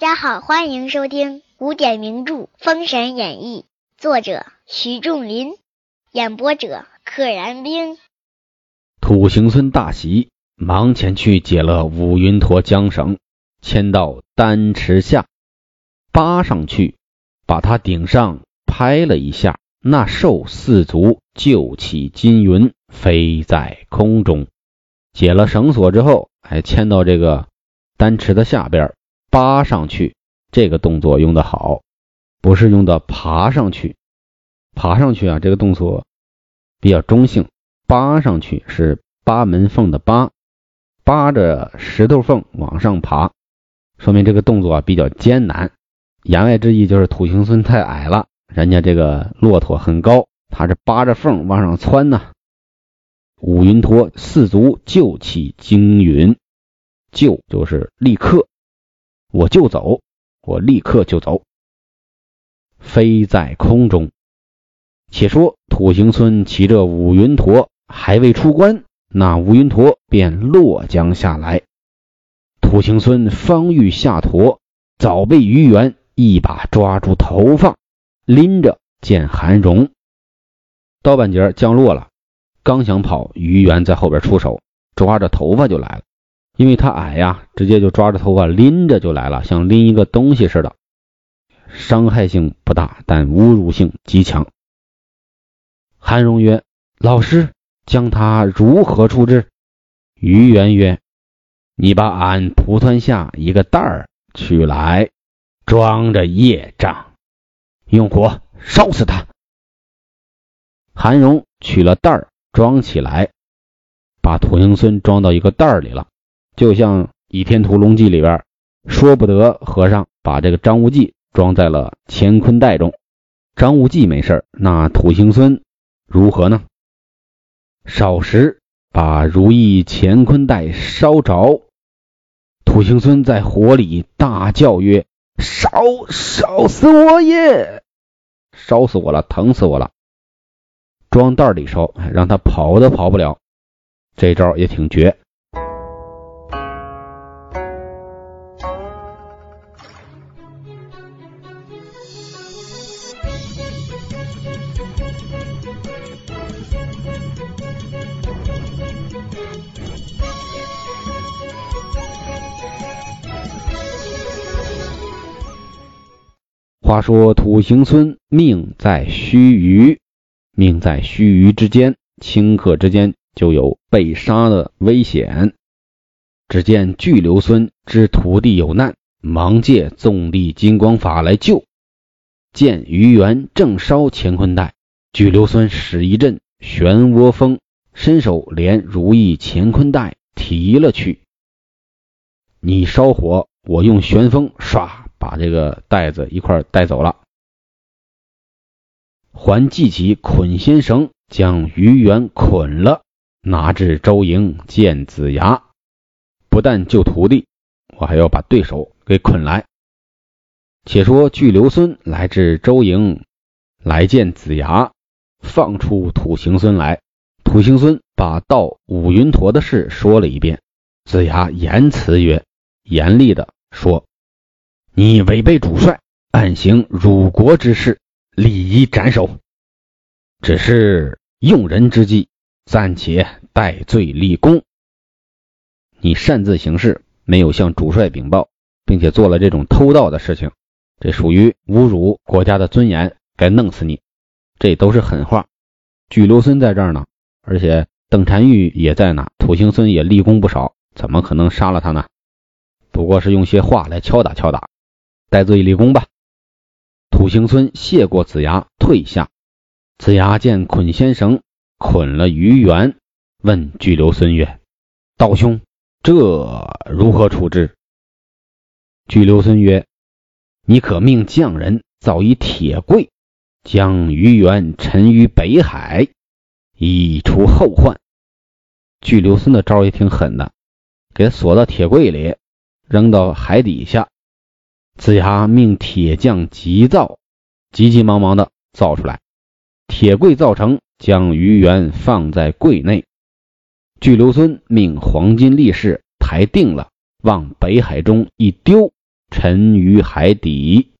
大家好，欢迎收听古典名著《封神演义》，作者徐仲林，演播者可燃冰。土行孙大喜，忙前去解了五云陀缰绳，牵到丹池下，扒上去，把他顶上拍了一下，那兽四足就起金云，飞在空中。解了绳索之后，还牵到这个丹池的下边，扒上去。这个动作用的好，不是用的爬上去。爬上去啊，这个动作比较中性。扒上去是扒门缝的扒，扒着石头缝往上爬，说明这个动作啊比较艰难。言外之意就是土行孙太矮了，人家这个骆驼很高，他是扒着缝往上窜呢。五云陀四足就起惊云，就就是立刻，我就走，我立刻就走。飞在空中。且说土行孙骑着五云陀还未出关，那五云陀便落江下来。土行孙方欲下驼，早被于元一把抓住头发，拎着见韩荣。刀半截降落了。刚想跑，于元在后边出手，抓着头发就来了。因为他矮呀，直接就抓着头发拎着就来了，像拎一个东西似的，伤害性不大，但侮辱性极强。韩荣曰：“老师，将他如何处置？”于元曰：“你把俺蒲团下一个袋儿取来，装着业障，用火烧死他。”韩荣取了袋儿。装起来，把土行孙装到一个袋里了，就像《倚天屠龙记》里边说不得和尚把这个张无忌装在了乾坤袋中。张无忌没事那土行孙如何呢？少时把如意乾坤袋烧着，土行孙在火里大叫曰：“烧烧死我也！烧死我了，疼死我了！”装袋里烧，让他跑都跑不了，这招也挺绝。话说土行孙命在须臾。命在须臾之间，顷刻之间就有被杀的危险。只见巨留孙知徒弟有难，忙借纵力金光法来救。见于元正烧乾坤袋，巨留孙使一阵漩涡风，伸手连如意乾坤袋提了去。你烧火，我用旋风，唰把这个袋子一块带走了。还系起捆仙绳，将于元捆了，拿至周营见子牙。不但救徒弟，我还要把对手给捆来。且说巨留孙来至周营，来见子牙，放出土行孙来。土行孙把盗五云陀的事说了一遍。子牙言辞曰：“严厉的说，你违背主帅，暗行辱国之事。”立即斩首，只是用人之际，暂且戴罪立功。你擅自行事，没有向主帅禀报，并且做了这种偷盗的事情，这属于侮辱国家的尊严，该弄死你。这都是狠话。巨留孙在这儿呢，而且邓婵玉也在呢，土行孙也立功不少，怎么可能杀了他呢？不过是用些话来敲打敲打，戴罪立功吧。土行孙谢过子牙，退下。子牙见捆仙绳，捆了于元，问巨留孙曰：“道兄，这如何处置？”巨留孙曰：“你可命匠人造一铁柜，将于元沉于北海，以除后患。”巨留孙的招也挺狠的，给锁到铁柜里，扔到海底下。子牙命铁匠急造，急急忙忙的造出来。铁柜造成，将鱼元放在柜内。巨留孙命黄金力士抬定了，往北海中一丢，沉于海底。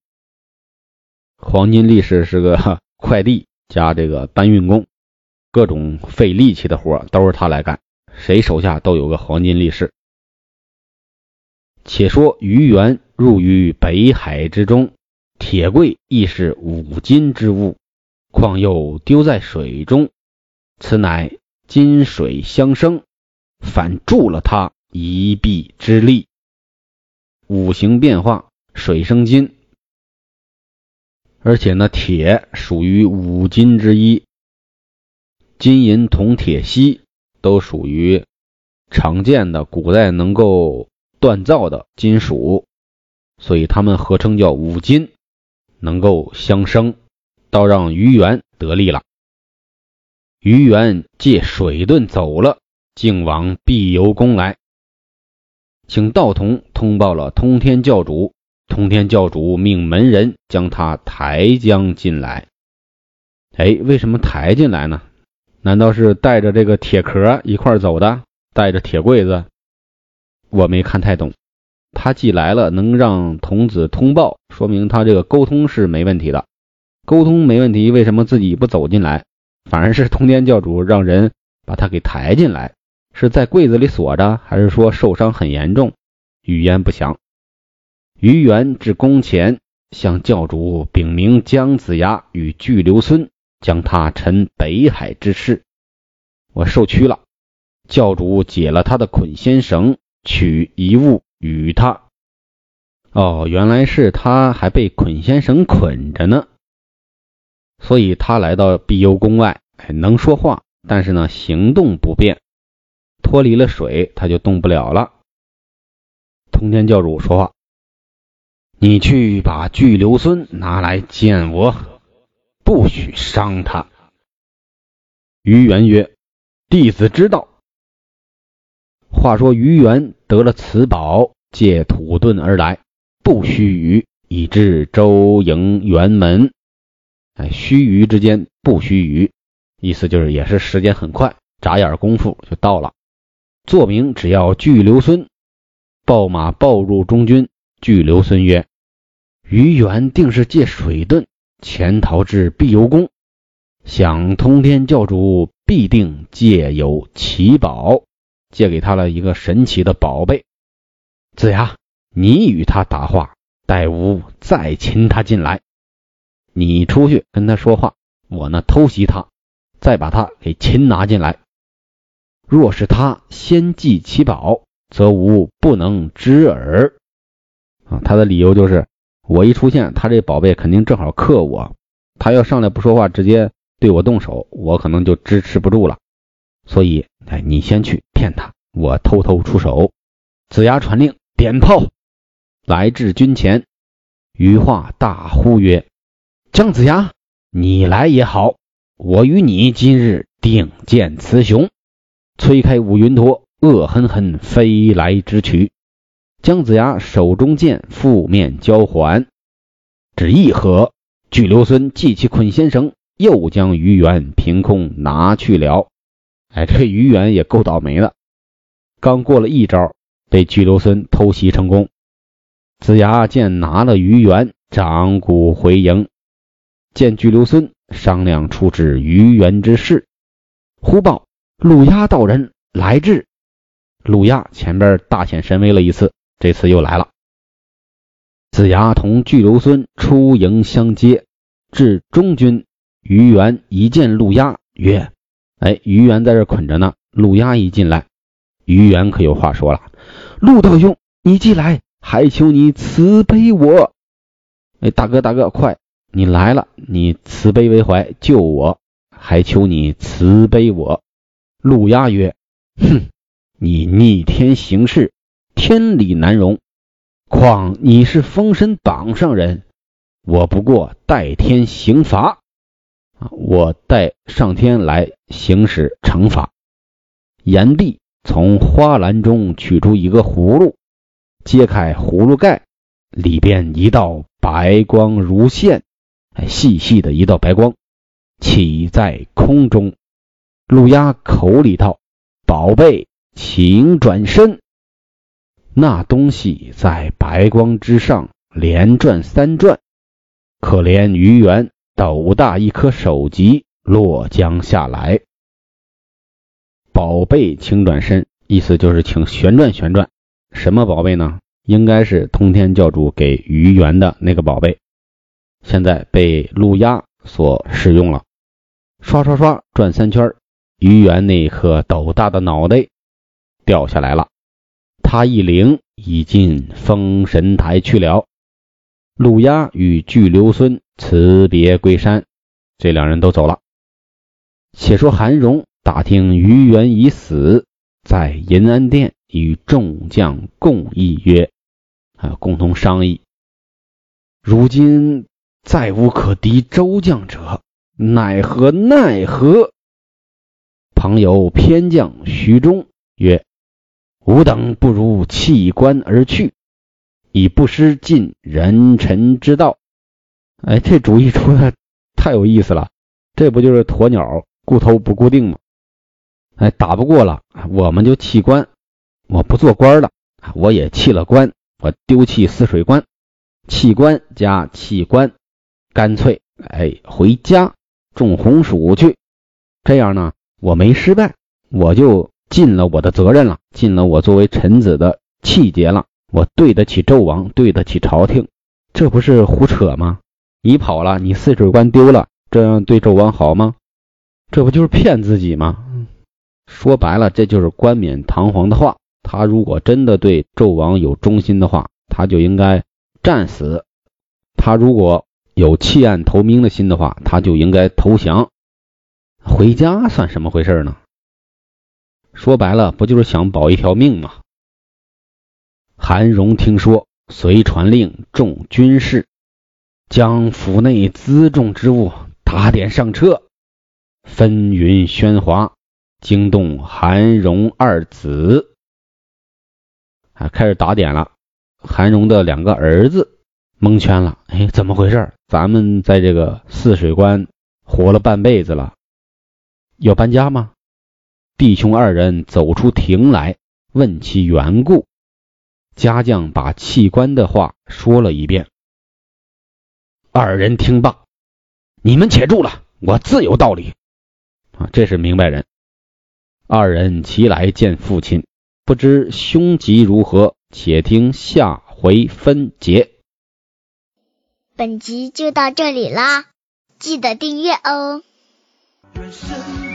黄金力士是个快递加这个搬运工，各种费力气的活都是他来干，谁手下都有个黄金力士。且说于元入于北海之中，铁柜亦是五金之物，况又丢在水中，此乃金水相生，反助了他一臂之力。五行变化，水生金，而且呢，铁属于五金之一，金银铜铁锡都属于常见的古代能够。锻造的金属，所以他们合称叫五金，能够相生，倒让于元得利了。于元借水遁走了，靖王必由宫来，请道童通报了通天教主。通天教主命门人将他抬将进来。哎，为什么抬进来呢？难道是带着这个铁壳一块走的，带着铁柜子？我没看太懂，他既来了，能让童子通报，说明他这个沟通是没问题的。沟通没问题，为什么自己不走进来，反而是通天教主让人把他给抬进来？是在柜子里锁着，还是说受伤很严重？语言不详。于元至宫前，向教主禀明姜子牙与巨留孙将他沉北海之事，我受屈了。教主解了他的捆仙绳。取一物与他，哦，原来是他还被捆仙绳捆着呢，所以他来到碧幽宫外，哎能说话，但是呢行动不便，脱离了水他就动不了了。通天教主说话：“你去把巨留孙拿来见我，不许伤他。”于元曰：“弟子知道。”话说于元得了此宝，借土遁而来，不须臾已至周营辕门。哎，须臾之间，不须臾，意思就是也是时间很快，眨眼功夫就到了。作名只要巨留孙，报马报入中军。巨留孙曰：“于元定是借水遁潜逃至碧游宫，想通天教主必定借有奇宝。”借给他了一个神奇的宝贝，子牙，你与他答话，待吾再擒他进来。你出去跟他说话，我呢偷袭他，再把他给擒拿进来。若是他先寄其宝，则吾不能知耳。啊，他的理由就是，我一出现，他这宝贝肯定正好克我。他要上来不说话，直接对我动手，我可能就支持不住了。所以，哎，你先去骗他，我偷偷出手。子牙传令，点炮，来至军前。羽化大呼曰：“姜子牙，你来也好，我与你今日定见雌雄。”催开五云陀，恶狠狠飞来直取。姜子牙手中剑负面交还，只一合，巨留孙系起捆仙绳，又将余元凭空拿去了。哎，这于元也够倒霉的，刚过了一招，被巨留孙偷袭成功。子牙见拿了于元，掌鼓回营，见巨留孙商量处置于元之事。忽报鲁押道人来至。鲁押前边大显神威了一次，这次又来了。子牙同巨留孙出营相接，至中军，于元一见陆押，曰。哎，于元在这捆着呢。陆压一进来，于元可有话说了：“陆道兄，你既来，还求你慈悲我。哎，大哥大哥，快，你来了，你慈悲为怀，救我，还求你慈悲我。”陆压曰：“哼，你逆天行事，天理难容。况你是封神榜上人，我不过代天行罚。”我带上天来行使惩罚。炎帝，从花篮中取出一个葫芦，揭开葫芦盖，里边一道白光如线，细细的一道白光，起在空中。陆压口里道：“宝贝，请转身。”那东西在白光之上连转三转，可怜于元斗大一颗首级落江下来。宝贝，请转身，意思就是请旋转旋转。什么宝贝呢？应该是通天教主给于元的那个宝贝，现在被陆压所使用了。刷刷刷转三圈，于元那颗斗大的脑袋掉下来了。他一灵已进封神台去了。陆压与巨留孙辞别归山，这两人都走了。且说韩荣打听于元已死，在银安殿与众将共议曰：“啊，共同商议，如今再无可敌周将者。”奈何奈何！旁有偏将徐忠曰：“吾等不如弃官而去，以不失尽人臣之道。”哎，这主意出的太有意思了！这不就是鸵鸟顾头不顾腚吗？哎，打不过了，我们就弃官，我不做官了，我也弃了官，我丢弃泗水关，弃官加弃官，干脆哎回家。种红薯去，这样呢，我没失败，我就尽了我的责任了，尽了我作为臣子的气节了，我对得起纣王，对得起朝廷，这不是胡扯吗？你跑了，你泗水关丢了，这样对纣王好吗？这不就是骗自己吗？说白了，这就是冠冕堂皇的话。他如果真的对纣王有忠心的话，他就应该战死。他如果……有弃暗投明的心的话，他就应该投降回家，算什么回事呢？说白了，不就是想保一条命吗？韩荣听说，遂传令众军士将府内辎重之物打点上车，纷纭喧哗，惊动韩荣二子，啊，开始打点了。韩荣的两个儿子。蒙圈了，哎，怎么回事？咱们在这个泗水关活了半辈子了，要搬家吗？弟兄二人走出亭来，问其缘故。家将把弃官的话说了一遍。二人听罢，你们且住了，我自有道理。啊，这是明白人。二人齐来见父亲，不知凶吉如何，且听下回分解。本集就到这里啦，记得订阅哦。愿生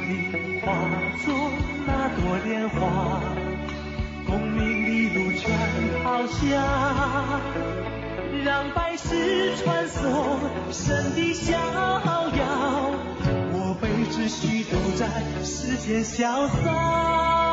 让百世穿梭神的逍遥。我辈只需都在世间潇洒。